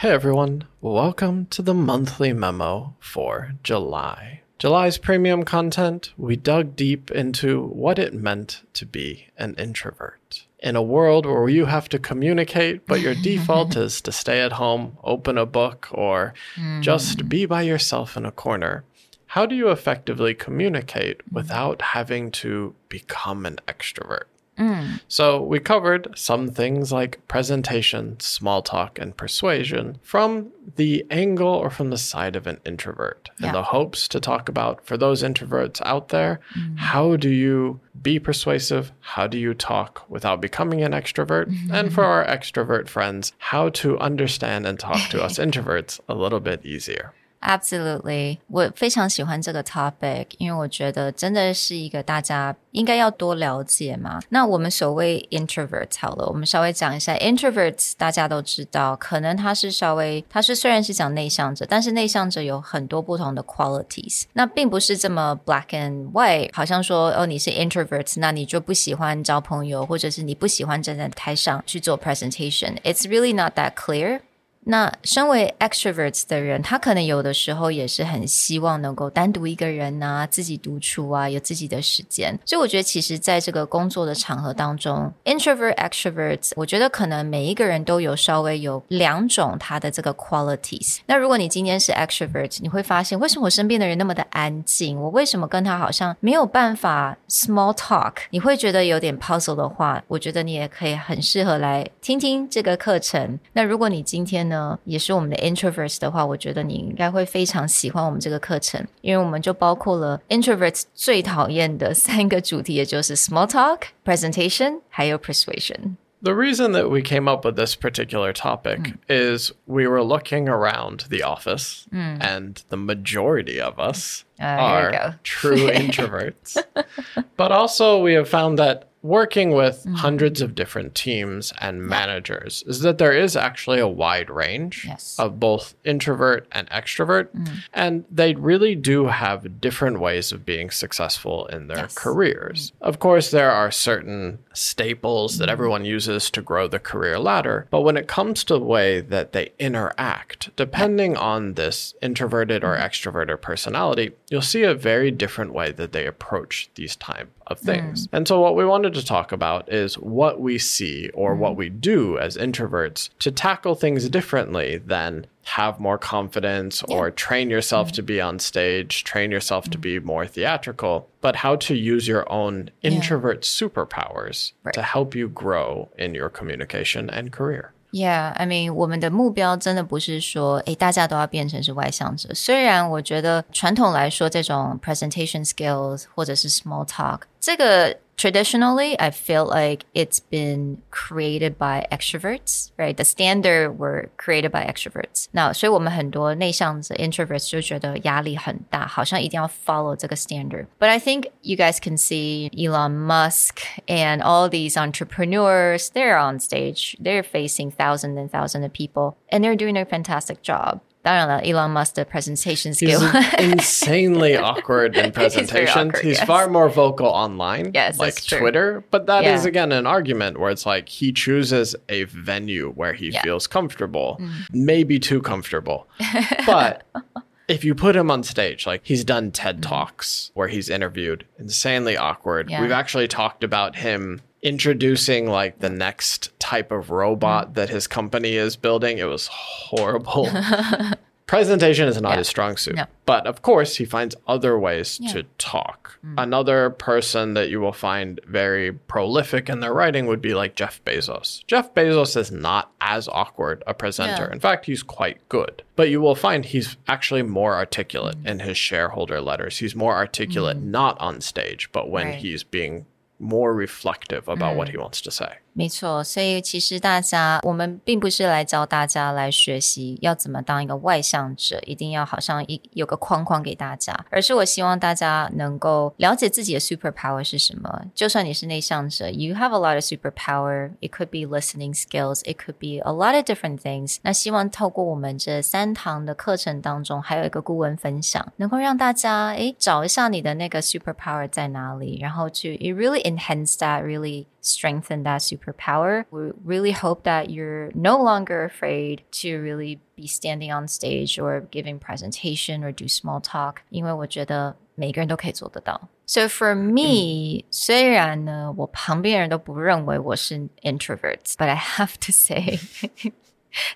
Hey everyone, welcome to the monthly memo for July. July's premium content, we dug deep into what it meant to be an introvert. In a world where you have to communicate, but your default is to stay at home, open a book, or hmm. just be by yourself in a corner, how do you effectively communicate without having to become an extrovert? Mm. So, we covered some things like presentation, small talk, and persuasion from the angle or from the side of an introvert in Yeah. the hopes to talk about for those introverts out there mm. how do you be persuasive? How do you talk without becoming an extrovert? And for our extrovert friends, how to understand and talk to us introverts a little bit easier. Absolutely，我非常喜欢这个 topic，因为我觉得真的是一个大家应该要多了解嘛。那我们所谓 introverts 好了，我们稍微讲一下 introverts，大家都知道，可能他是稍微，他是虽然是讲内向者，但是内向者有很多不同的 qualities，那并不是这么 black and white，好像说哦你是 introverts，那你就不喜欢交朋友，或者是你不喜欢站在台上去做 presentation，it's really not that clear。 那身为 extroverts 的人，他可能有的时候也是很希望能够单独一个人啊，自己独处啊，有自己的时间。所以我觉得，其实在这个工作的场合当中，introvert extroverts，我觉得可能每一个人都有稍微有两种他的这个 qualities。那如果你今天是 extrovert，你会发现为什么我身边的人那么的安静？我为什么跟他好像没有办法 small talk？你会觉得有点 puzzle 的话，我觉得你也可以很适合来听听这个课程。那如果你今天呢也是我们的 introverts 的话，我觉得你应该会非常喜欢我们这个课程，因为我们就包括了 introverts 最讨厌的三个主题，也就是 small talk、presentation 还有 persuasion。 The reason that we came up with this particular topic is we were looking around the office, and the majority of us Ah, here we are go. true introverts. But also, we have found that working with mm-hmm. hundreds of different teams and managers is that there is actually a wide range Yes. of both introvert and extrovert, mm. and they really do have different ways of being successful in their Yes. careers. Mm. Of course, there are certain staples that mm. everyone uses to grow the career ladder, but when it comes to the way that they interact, depending on this introverted or extroverted personality, you'll see a very different way that they approach these type of things. And so what we wanted to talk about is what we see or what we do as introverts to tackle things differently than have more confidence or train yourself to be on stage, train yourself to be more theatrical, but how to use your own introvert superpowers Right. to help you grow in your communication and career. Yeah, I mean，我们的目标真的不是说，诶，大家都要变成是外向者。虽然我觉得传统来说，这种 presentation skills 或者是 small talk， 这个 traditionally I feel like it's been created by extroverts, right? The standard were created by extroverts. 那所以我们很多内向者 introverts 就觉得压力很大，好像一定要 follow 这个 standard. But I think you guys can see Elon Musk and all these entrepreneurs, they're on stage, they're facing thousands and thousands of people, and they're doing a fantastic job. 当然了，Elon Musk 的 presentation He's skill insanely awkward in He's very presentations. awkward, He's yes. far more vocal online, Yes, like that's true. Twitter. But that is Yeah. again an argument where it's like he chooses a venue where he Yeah. Mm. feels comfortable, maybe too comfortable. but if you put him on stage, like he's done TED Talks where he's interviewed, insanely awkward. Yeah. We've actually talked about him introducing like the next type of robot Mm. that his company is building. It was horrible. Presentation is not his strong suit. No. But of course, he finds other ways Yeah. Mm. to talk. Another person that you will find very prolific in their writing would be like Jeff Bezos. Jeff Bezos is not as awkward a presenter. Yeah. In fact, he's quite good. But you will find he's actually more articulate Mm. in his shareholder letters. He's more articulate not on stage, but when Right. he's being more reflective about what he wants to say. 没错，所以其实大家，我们并不是来教大家来学习要怎么当一个外向者，一定要好像一有个框框给大家，而是我希望大家能够了解自己的 super power 是什么。就算你是内向者，you have a lot of super power. It could be listening skills. It could be a lot of different things. 那希望透过我们这三堂的课程当中，还有一个顾问分享，能够让大家诶找一下你的那个 super power 在哪里，然后去 it really enhance that, really strengthen that superpower. We really hope that you're no longer afraid to really be standing on stage or giving presentation or do small talk. 因为我觉得每个人都可以做得到。So for me，、嗯、虽然呢，我旁边人都不认为我是 introverts，but I have to say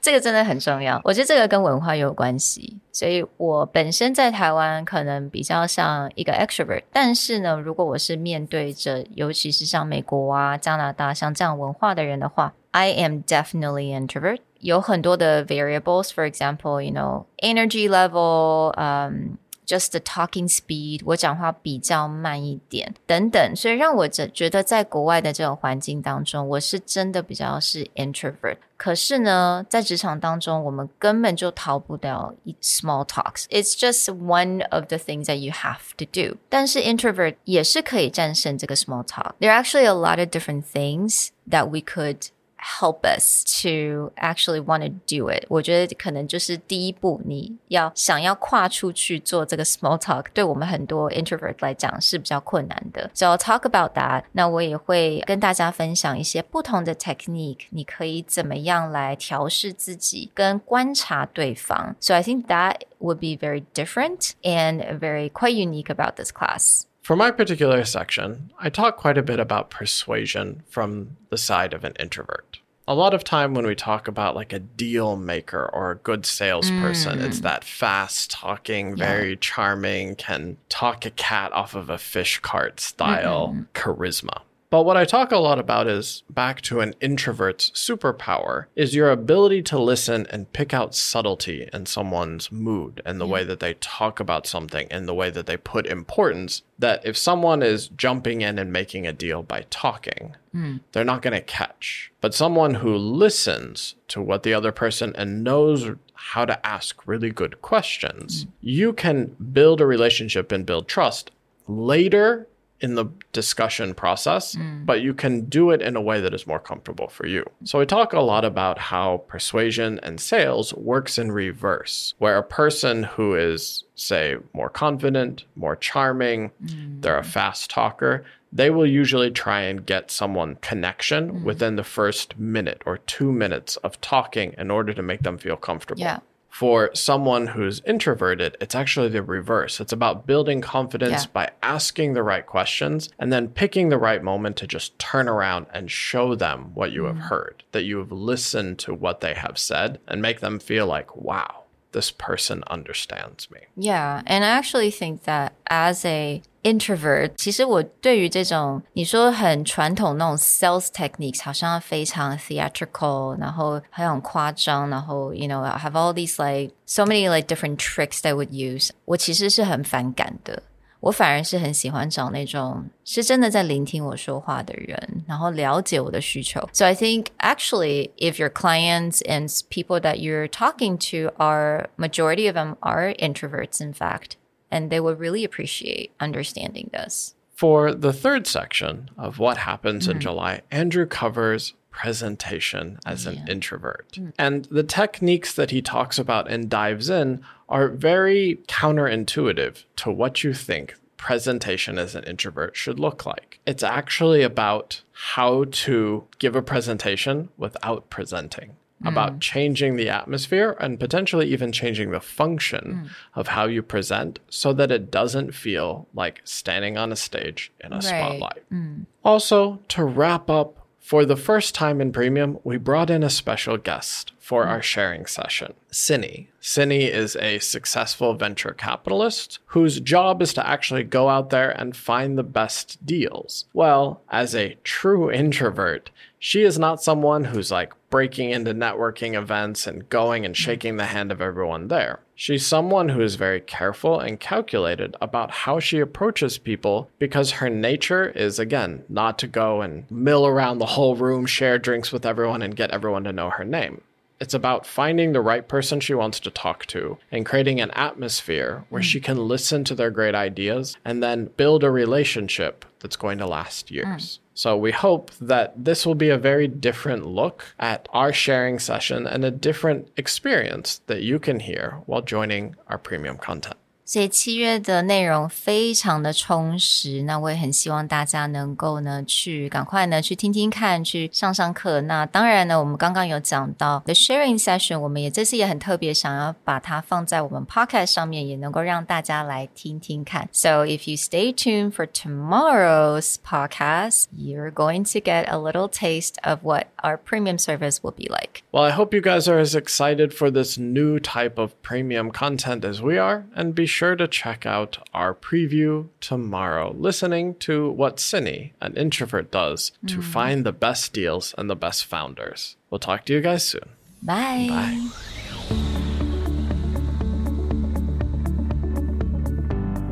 这个真的很重要，我觉得这个跟文化有关系。所以我本身在台湾可能比较像一个 extrovert，但是呢，如果我是面对着，尤其是像美国啊、加拿大像这样文化的人的话，I am definitely introvert。有很多的 variables，for example，you know energy level，嗯、um,。just the talking speed，我讲话比较慢一点，等等，所以让我觉觉得在国外的这种环境当中，我是真的比较是 introvert。可是呢，在职场当中，我们根本就逃不了 small talks。It's just one of the things that you have to do。但是 introvert 也是可以战胜这个 small talk。There are actually a lot of different things that we could help us to actually want to do it。我觉得可能就是第一步，你要想要跨出去做这个 small talk，对我们很多 introvert 来讲是比较困难的。So I'll talk about that。那我也会跟大家分享一些不同的 technique，你可以怎么样来调试自己跟观察对方。So I think that would be very different and very quite unique about this class. For my particular section, I talk quite a bit about persuasion from the side of an introvert. A lot of time when we talk about like a deal maker or a good salesperson, mm. it's that fast talking, very yeah. charming, can talk a cat off of a fish cart style mm-hmm. charisma. But what I talk a lot about is back to an introvert's superpower is your ability to listen and pick out subtlety in someone's mood and the way that they talk about something and the way that they put importance. That if someone is jumping in and making a deal by talking, mm. they're not going to catch. But someone who listens to what the other person and knows how to ask really good questions, mm. you can build a relationship and build trust later in the discussion process, mm. but you can do it in a way that is more comfortable for you. So we talk a lot about how persuasion and sales works in reverse, where a person who is say more confident, more charming, mm. they're a fast talker, they will usually try and get someone connection mm. within the first minute or 2 minutes of talking in order to make them feel comfortable. Yeah for someone who's introverted, it's actually the reverse. It's about building confidence yeah. by asking the right questions and then picking the right moment to just turn around and show them what you mm. have heard, that you have listened to what they have said and make them feel like, wow, this person understands me. Yeah. And I actually think that as a introvert，其实我对于这种你说很传统那种 sales techniques，好像非常 theatrical，然后很夸张，然后 you know have all these like so many like different tricks that would use，我其实是很反感的。 我反而是很喜欢找那种是真的在聆听我说话的人，然后了解我的需求。So I think actually, if your clients and people that you're talking to are majority of them are introverts, in fact and they would really appreciate understanding this. For the third section of what happens mm. in July, Andrew covers presentation as yeah. an introvert. Mm. And the techniques that he talks about and dives in are very counterintuitive to what you think presentation as an introvert should look like. It's actually about how to give a presentation without presenting about mm. changing the atmosphere and potentially even changing the function mm. of how you present so that it doesn't feel like standing on a stage in a right. spotlight. Mm. Also, to wrap up, for the first time in Premium, we brought in a special guest for our sharing session, Cindy. Cindy is a successful venture capitalist whose job is to actually go out there and find the best deals. Well, as a true introvert, she is not someone who's like breaking into networking events and going and shaking the hand of everyone there. She's someone who is very careful and calculated about how she approaches people because her nature is, again, not to go and mill around the whole room, share drinks with everyone, and get everyone to know her name. It's about finding the right person she wants to talk to and creating an atmosphere where mm. she can listen to their great ideas and then build a relationship that's going to last years. Mm. So we hope that this will be a very different look at our sharing session and a different experience that you can hear while joining our premium content. 所以七月的内容非常的充实，那我也很希望大家能够呢去赶快呢去听听看，去上上课。那当然呢，我们刚刚有讲到 the sharing session，我们也这次也很特别，想要把它放在我们 podcast 上面，也能够让大家来听听看。So if you stay tuned for tomorrow's podcast, you're going to get a little taste of what our premium service will be like. Well, I hope you guys are as excited for this new type of premium content as we are, and be sure sure to check out our preview tomorrow, listening to what Cindy, an introvert, does mm. to hmm. find the best deals and the best founders. We'll talk to you guys soon. Bye. Bye.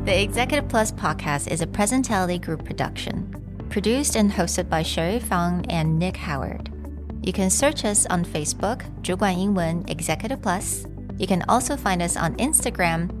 The Executive Plus podcast is a Presentality Group production, produced and hosted by Sherry Fang and Nick Howard. You can search us on Facebook, 主管英文 Executive Plus. You can also find us on Instagram